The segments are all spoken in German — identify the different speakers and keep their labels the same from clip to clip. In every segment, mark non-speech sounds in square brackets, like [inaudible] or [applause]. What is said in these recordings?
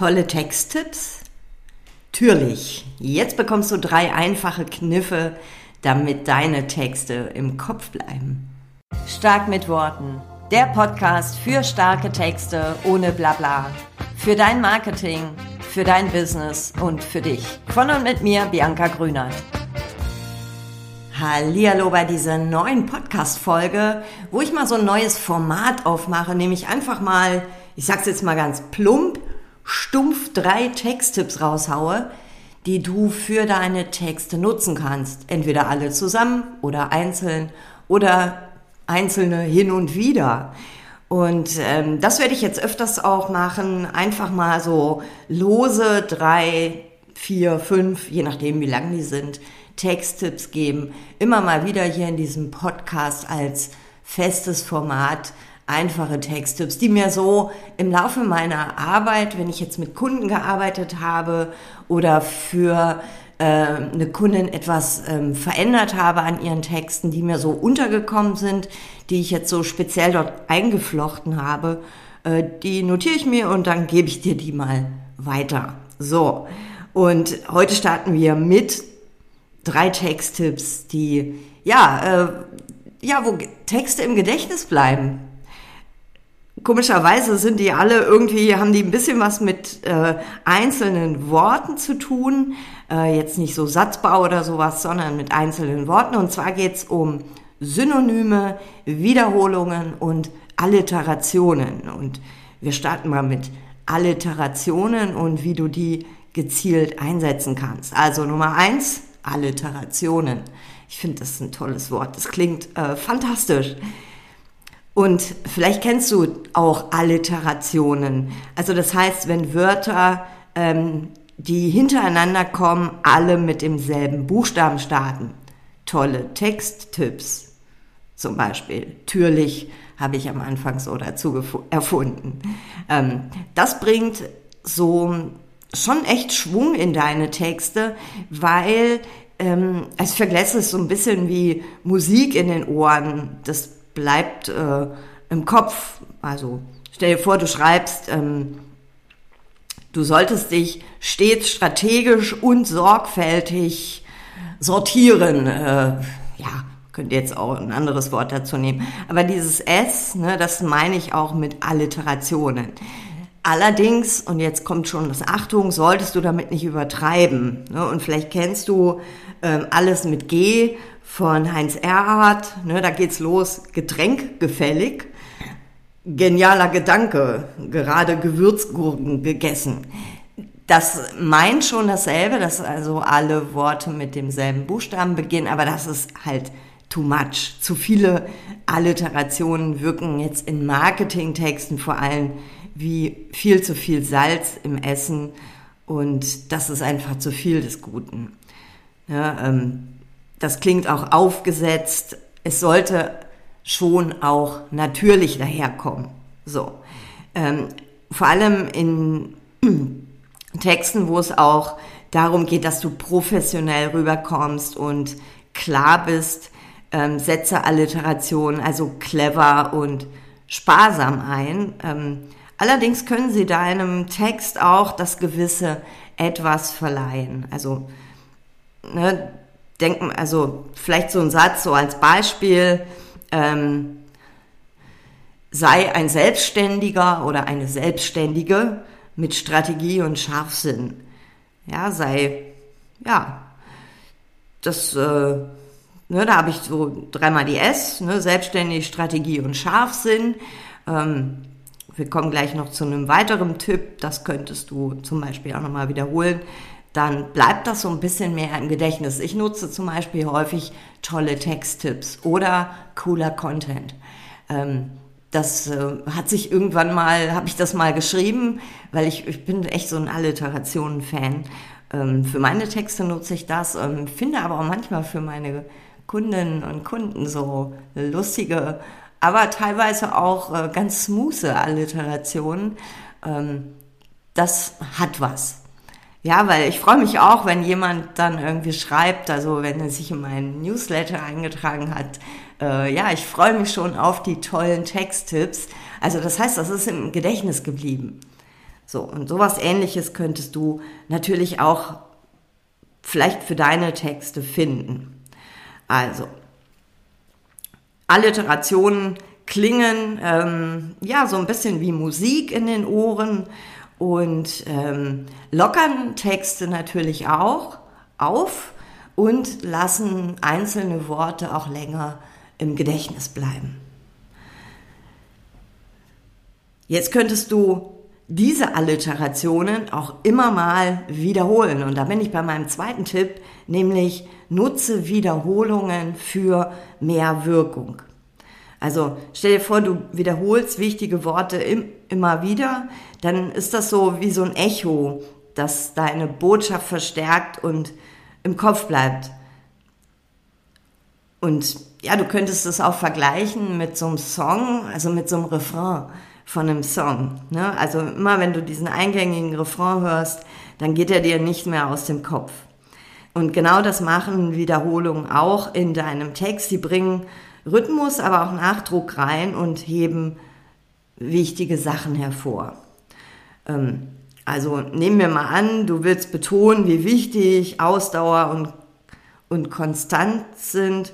Speaker 1: Tolle Texttipps? Natürlich. Jetzt bekommst du drei einfache Kniffe, damit deine Texte im Kopf bleiben. Stark mit Worten. Der Podcast für starke Texte ohne Blabla. Für dein Marketing, für dein Business und für dich. Von und mit mir, Bianca Grünert. Hallihallo bei dieser neuen Podcast-Folge, wo ich mal so ein neues Format aufmache, nämlich einfach mal, ich sag's jetzt mal ganz plump, stumpf drei Texttipps raushaue, die du für deine Texte nutzen kannst. Entweder alle zusammen oder einzeln oder einzelne hin und wieder. Und ähm, das werde ich jetzt öfters auch machen. Einfach mal so lose drei, vier, fünf, je nachdem wie lang die sind, Texttipps geben. Immer mal wieder hier in diesem Podcast als festes Format einfache Texttipps, die mir so im Laufe meiner Arbeit, wenn ich jetzt mit Kunden gearbeitet habe oder für äh, eine Kundin etwas ähm, verändert habe an ihren Texten, die mir so untergekommen sind, die ich jetzt so speziell dort eingeflochten habe, äh, die notiere ich mir und dann gebe ich dir die mal weiter. So, und heute starten wir mit drei Texttipps, die ja, äh, ja, wo Texte im Gedächtnis bleiben. Komischerweise sind die alle irgendwie, haben die ein bisschen was mit äh, einzelnen Worten zu tun. Äh, jetzt nicht so Satzbau oder sowas, sondern mit einzelnen Worten. Und zwar geht's um Synonyme, Wiederholungen und Alliterationen. Und wir starten mal mit Alliterationen und wie du die gezielt einsetzen kannst. Also Nummer eins, Alliterationen. Ich finde das ein tolles Wort. Das klingt äh, fantastisch. Und vielleicht kennst du auch Alliterationen. Also das heißt, wenn Wörter, ähm, die hintereinander kommen, alle mit demselben Buchstaben starten. Tolle Texttipps. Zum Beispiel, türlich habe ich am Anfang so dazu erfunden. Ähm, das bringt so schon echt Schwung in deine Texte, weil ähm, ich vergesse es so ein bisschen wie Musik in den Ohren. Das bleibt äh, im Kopf. Also stell dir vor, du schreibst, ähm, du solltest dich stets strategisch und sorgfältig sortieren. Äh, ja, könnt ihr jetzt auch ein anderes Wort dazu nehmen. Aber dieses S, ne, das meine ich auch mit Alliterationen. Allerdings, und jetzt kommt schon das Achtung, solltest du damit nicht übertreiben. Ne? Und vielleicht kennst du ähm, alles mit G von Heinz Erhardt. Ne? Da geht's los, Getränk gefällig. Genialer Gedanke, gerade Gewürzgurken gegessen. Das meint schon dasselbe, dass also alle Worte mit demselben Buchstaben beginnen, aber das ist halt too much. Zu viele Alliterationen wirken jetzt in Marketingtexten vor allem wie viel zu viel Salz im Essen und das ist einfach zu viel des Guten. Ja, ähm, das klingt auch aufgesetzt. Es sollte schon auch natürlich daherkommen. So. Ähm, vor allem in [clears throat] Texten, wo es auch darum geht, dass du professionell rüberkommst und klar bist, ähm, setze Alliterationen, also clever und sparsam ein. Ähm, Allerdings können sie deinem Text auch das gewisse etwas verleihen. Also, ne, denken, also vielleicht so ein Satz so als Beispiel, ähm, sei ein Selbstständiger oder eine Selbstständige mit Strategie und Scharfsinn. Ja, sei, ja, das, äh, ne, da habe ich so dreimal die S, ne, Selbstständig, Strategie und Scharfsinn. Ähm, wir kommen gleich noch zu einem weiteren Tipp, das könntest du zum Beispiel auch nochmal wiederholen. Dann bleibt das so ein bisschen mehr im Gedächtnis. Ich nutze zum Beispiel häufig tolle Texttipps oder cooler Content. Ähm, das äh, hat sich irgendwann mal, habe ich das mal geschrieben, weil ich, ich bin echt so ein Alliterationen-Fan. Ähm, für meine Texte nutze ich das, ähm, finde aber auch manchmal für meine Kundinnen und Kunden so lustige aber teilweise auch äh, ganz smooth Alliterationen. Ähm, das hat was. Ja, weil ich freue mich auch, wenn jemand dann irgendwie schreibt, also wenn er sich in meinen Newsletter eingetragen hat, äh, ja, ich freue mich schon auf die tollen Texttipps. Also das heißt, das ist im Gedächtnis geblieben. So, und sowas ähnliches könntest du natürlich auch vielleicht für deine Texte finden. Also, Alliterationen klingen ähm, ja so ein bisschen wie Musik in den Ohren und ähm, lockern Texte natürlich auch auf und lassen einzelne Worte auch länger im Gedächtnis bleiben. Jetzt könntest du diese Alliterationen auch immer mal wiederholen. Und da bin ich bei meinem zweiten Tipp, nämlich nutze Wiederholungen für mehr Wirkung. Also stell dir vor, du wiederholst wichtige Worte im, immer wieder, dann ist das so wie so ein Echo, das deine Botschaft verstärkt und im Kopf bleibt. Und ja, du könntest es auch vergleichen mit so einem Song, also mit so einem Refrain von einem Song. Ne? Also immer wenn du diesen eingängigen Refrain hörst, dann geht er dir nicht mehr aus dem Kopf. Und genau das machen Wiederholungen auch in deinem Text. Die bringen Rhythmus, aber auch Nachdruck rein und heben wichtige Sachen hervor. Ähm, also nehmen wir mal an, du willst betonen, wie wichtig Ausdauer und, und Konstant sind.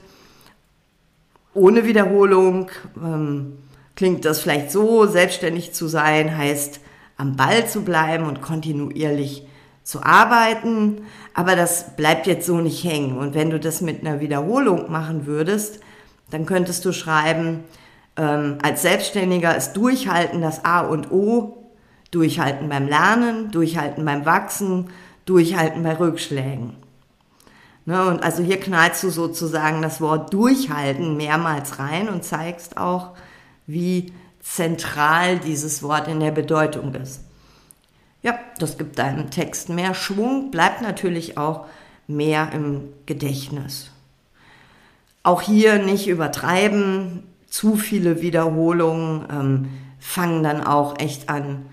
Speaker 1: Ohne Wiederholung ähm, klingt das vielleicht so, selbstständig zu sein heißt am Ball zu bleiben und kontinuierlich zu arbeiten, aber das bleibt jetzt so nicht hängen. Und wenn du das mit einer Wiederholung machen würdest, dann könntest du schreiben, ähm, als Selbstständiger ist Durchhalten das A und O, Durchhalten beim Lernen, Durchhalten beim Wachsen, Durchhalten bei Rückschlägen. Ne, und also hier knallst du sozusagen das Wort Durchhalten mehrmals rein und zeigst auch, wie zentral dieses Wort in der Bedeutung ist. Ja, das gibt deinem Text mehr Schwung, bleibt natürlich auch mehr im Gedächtnis. Auch hier nicht übertreiben, zu viele Wiederholungen ähm, fangen dann auch echt an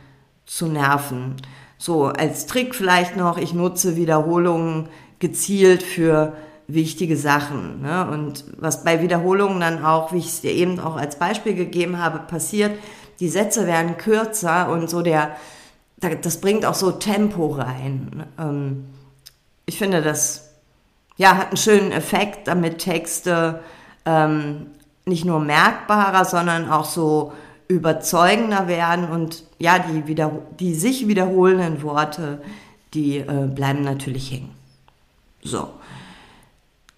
Speaker 1: zu nerven. So als Trick vielleicht noch, ich nutze Wiederholungen gezielt für wichtige Sachen. Ne? Und was bei Wiederholungen dann auch, wie ich es dir eben auch als Beispiel gegeben habe, passiert, die Sätze werden kürzer und so der, das bringt auch so Tempo rein. Ähm, ich finde, das ja, hat einen schönen Effekt, damit Texte ähm, nicht nur merkbarer, sondern auch so überzeugender werden und ja, die, wieder, die sich wiederholenden Worte, die äh, bleiben natürlich hängen. So.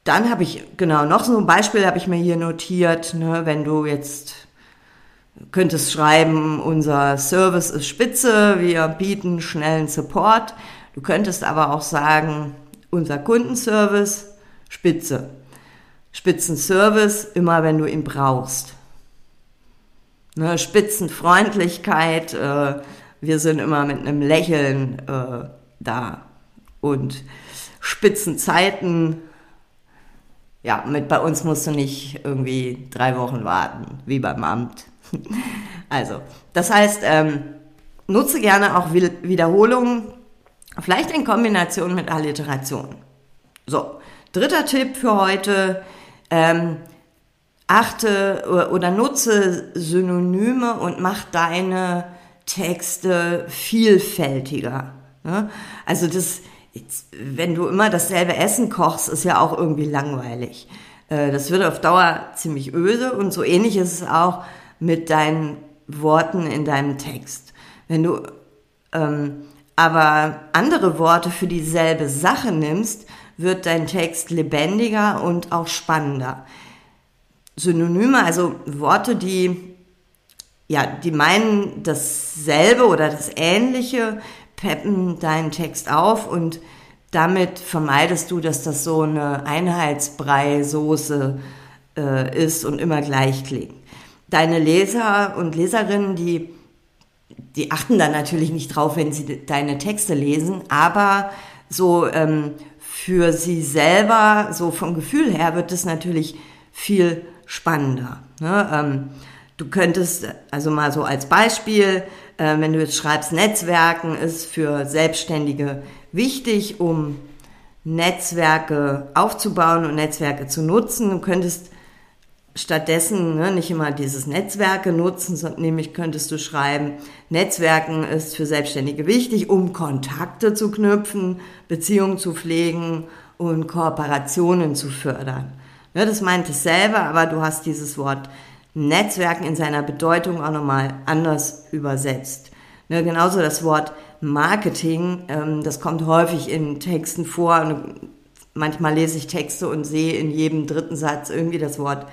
Speaker 1: Dann habe ich, genau, noch so ein Beispiel habe ich mir hier notiert, ne, wenn du jetzt könntest schreiben, unser Service ist spitze, wir bieten schnellen Support. Du könntest aber auch sagen, unser Kundenservice spitze. Spitzenservice immer, wenn du ihn brauchst. Ne, Spitzenfreundlichkeit, äh, wir sind immer mit einem Lächeln äh, da. Und Spitzenzeiten, ja, mit bei uns musst du nicht irgendwie drei Wochen warten, wie beim Amt. [laughs] Also, das heißt, ähm, nutze gerne auch Wiederholungen, vielleicht in Kombination mit Alliteration. So, dritter Tipp für heute, ähm, achte oder nutze Synonyme und mach deine Texte vielfältiger. Ne? Also das, Jetzt, wenn du immer dasselbe Essen kochst, ist ja auch irgendwie langweilig. Äh, das wird auf Dauer ziemlich öde und so ähnlich ist es auch mit deinen Worten in deinem Text. Wenn du ähm, aber andere Worte für dieselbe Sache nimmst, wird dein Text lebendiger und auch spannender. Synonyme, also Worte, die ja, die meinen dasselbe oder das Ähnliche, peppen deinen Text auf und damit vermeidest du, dass das so eine Einheitsbrei-Soße äh, ist und immer gleich klingt. Deine Leser und Leserinnen, die, die achten dann natürlich nicht drauf, wenn sie deine Texte lesen, aber so ähm, für sie selber, so vom Gefühl her, wird es natürlich viel spannender. Ne? Ähm, du könntest, also mal so als Beispiel, äh, wenn du jetzt schreibst, Netzwerken ist für Selbstständige wichtig, um Netzwerke aufzubauen und Netzwerke zu nutzen. Du könntest stattdessen ne, nicht immer dieses Netzwerke nutzen, sondern nämlich könntest du schreiben, Netzwerken ist für Selbstständige wichtig, um Kontakte zu knüpfen, Beziehungen zu pflegen und Kooperationen zu fördern. Ja, das meint es selber, aber du hast dieses Wort Netzwerken in seiner Bedeutung auch nochmal anders übersetzt. Ne, genauso das Wort Marketing, ähm, das kommt häufig in Texten vor. Und manchmal lese ich Texte und sehe in jedem dritten Satz irgendwie das Wort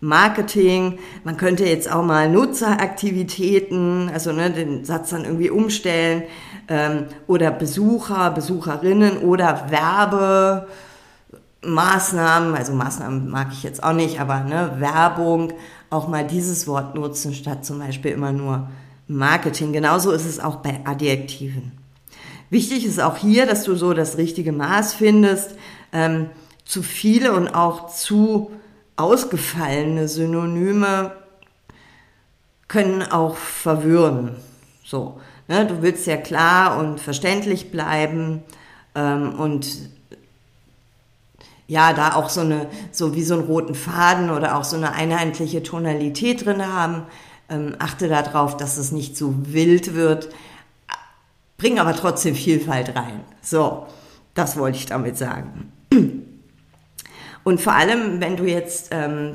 Speaker 1: Marketing. Man könnte jetzt auch mal Nutzeraktivitäten, also ne, den Satz dann irgendwie umstellen ähm, oder Besucher, Besucherinnen oder Werbemaßnahmen, also Maßnahmen mag ich jetzt auch nicht, aber ne, Werbung, auch mal dieses Wort nutzen statt zum Beispiel immer nur Marketing. Genauso ist es auch bei Adjektiven. Wichtig ist auch hier, dass du so das richtige Maß findest. Ähm, zu viele und auch zu ausgefallene Synonyme können auch verwirren. So, ne, du willst ja klar und verständlich bleiben ähm, und ja, da auch so eine, so wie so einen roten Faden oder auch so eine einheitliche Tonalität drin haben. Ähm, achte darauf, dass es nicht zu wild wird. Bring aber trotzdem Vielfalt rein. So, das wollte ich damit sagen. [clears throat] Und vor allem, wenn du jetzt, ähm,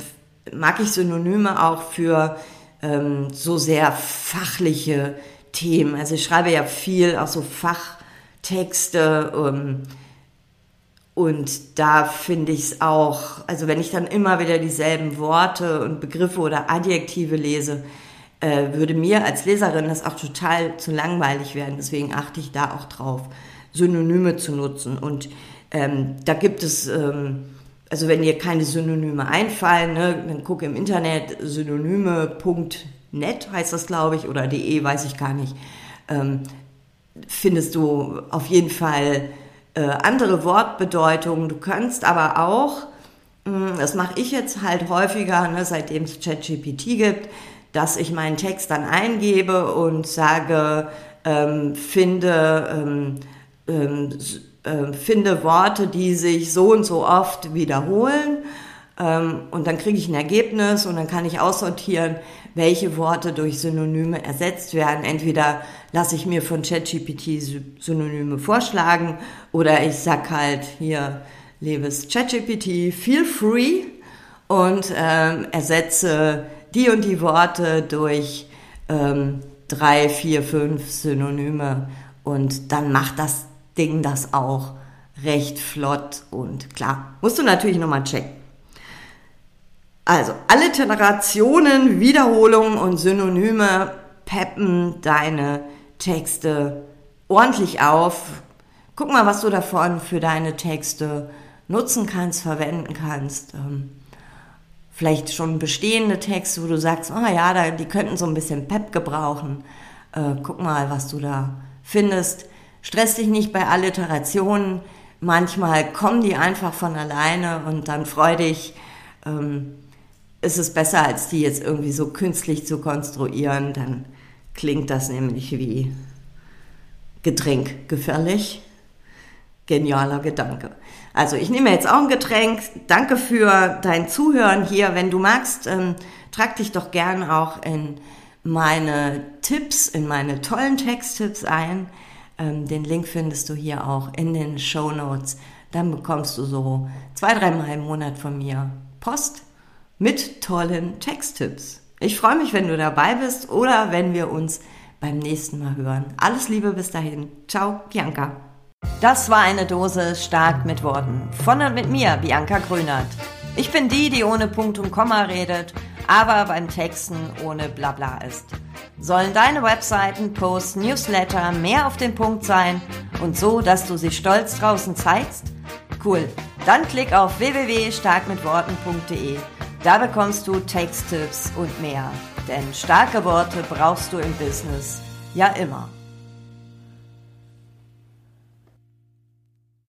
Speaker 1: mag ich Synonyme auch für ähm, so sehr fachliche Themen. Also ich schreibe ja viel, auch so Fachtexte. Ähm, und da finde ich es auch, also wenn ich dann immer wieder dieselben Worte und Begriffe oder Adjektive lese, äh, würde mir als Leserin das auch total zu langweilig werden. Deswegen achte ich da auch drauf, Synonyme zu nutzen. Und ähm, da gibt es ähm, also wenn dir keine Synonyme einfallen, ne, dann guck im Internet synonyme.net heißt das, glaube ich, oder de, weiß ich gar nicht. Ähm, findest du auf jeden Fall äh, andere Wortbedeutungen. Du kannst aber auch, mh, hm, das mache ich jetzt halt häufiger, ne, seitdem es ChatGPT gibt, dass ich meinen Text dann eingebe und sage, ähm, finde ähm äh, finde Worte, die sich so und so oft wiederholen. Ähm, und dann kriege ich ein Ergebnis und dann kann ich aussortieren, welche Worte durch Synonyme ersetzt werden. Entweder lasse ich mir von ChatGPT Synonyme vorschlagen oder ich sag halt hier, liebes ChatGPT, feel free und ähm, ersetze die und die Worte durch ähm, drei, vier, fünf Synonyme und dann macht das Ding das auch recht flott und klar. Musst du natürlich nochmal checken. Also, Alliterationen, Wiederholungen und Synonyme peppen deine Texte ordentlich auf. Guck mal, was du davon für deine Texte nutzen kannst, verwenden kannst. Ähm, vielleicht schon bestehende Texte, wo du sagst, oh ja, die könnten so ein bisschen Pep gebrauchen. Äh, guck mal, was du da findest. Stress dich nicht bei Alliterationen. Manchmal kommen die einfach von alleine und dann freu dich. Ähm, ist es besser, als die jetzt irgendwie so künstlich zu konstruieren. Dann klingt das nämlich wie Getränk gefährlich. Genialer Gedanke. Also ich nehme jetzt auch ein Getränk. Danke für dein Zuhören hier. Wenn du magst, ähm, trag dich doch gern auch in meine Tipps, in meine tollen Texttipps ein. Ähm, den Link findest du hier auch in den Show Notes. Dann bekommst du so zwei, dreimal im Monat von mir Post mit tollen Texttipps. Ich freue mich, wenn du dabei bist oder wenn wir uns beim nächsten Mal hören. Alles Liebe bis dahin. Ciao, Bianca. Das war eine Dose stark mit Worten. Von und mit mir, Bianca Grünert. Ich bin die, die ohne Punkt und Komma redet, aber beim Texten ohne Blabla ist. Sollen deine Webseiten, Posts, Newsletter mehr auf den Punkt sein und so, dass du sie stolz draußen zeigst? Cool. Dann klick auf www.starkmitworten.de. Da bekommst du Texttipps und mehr. Denn starke Worte brauchst du im Business ja immer.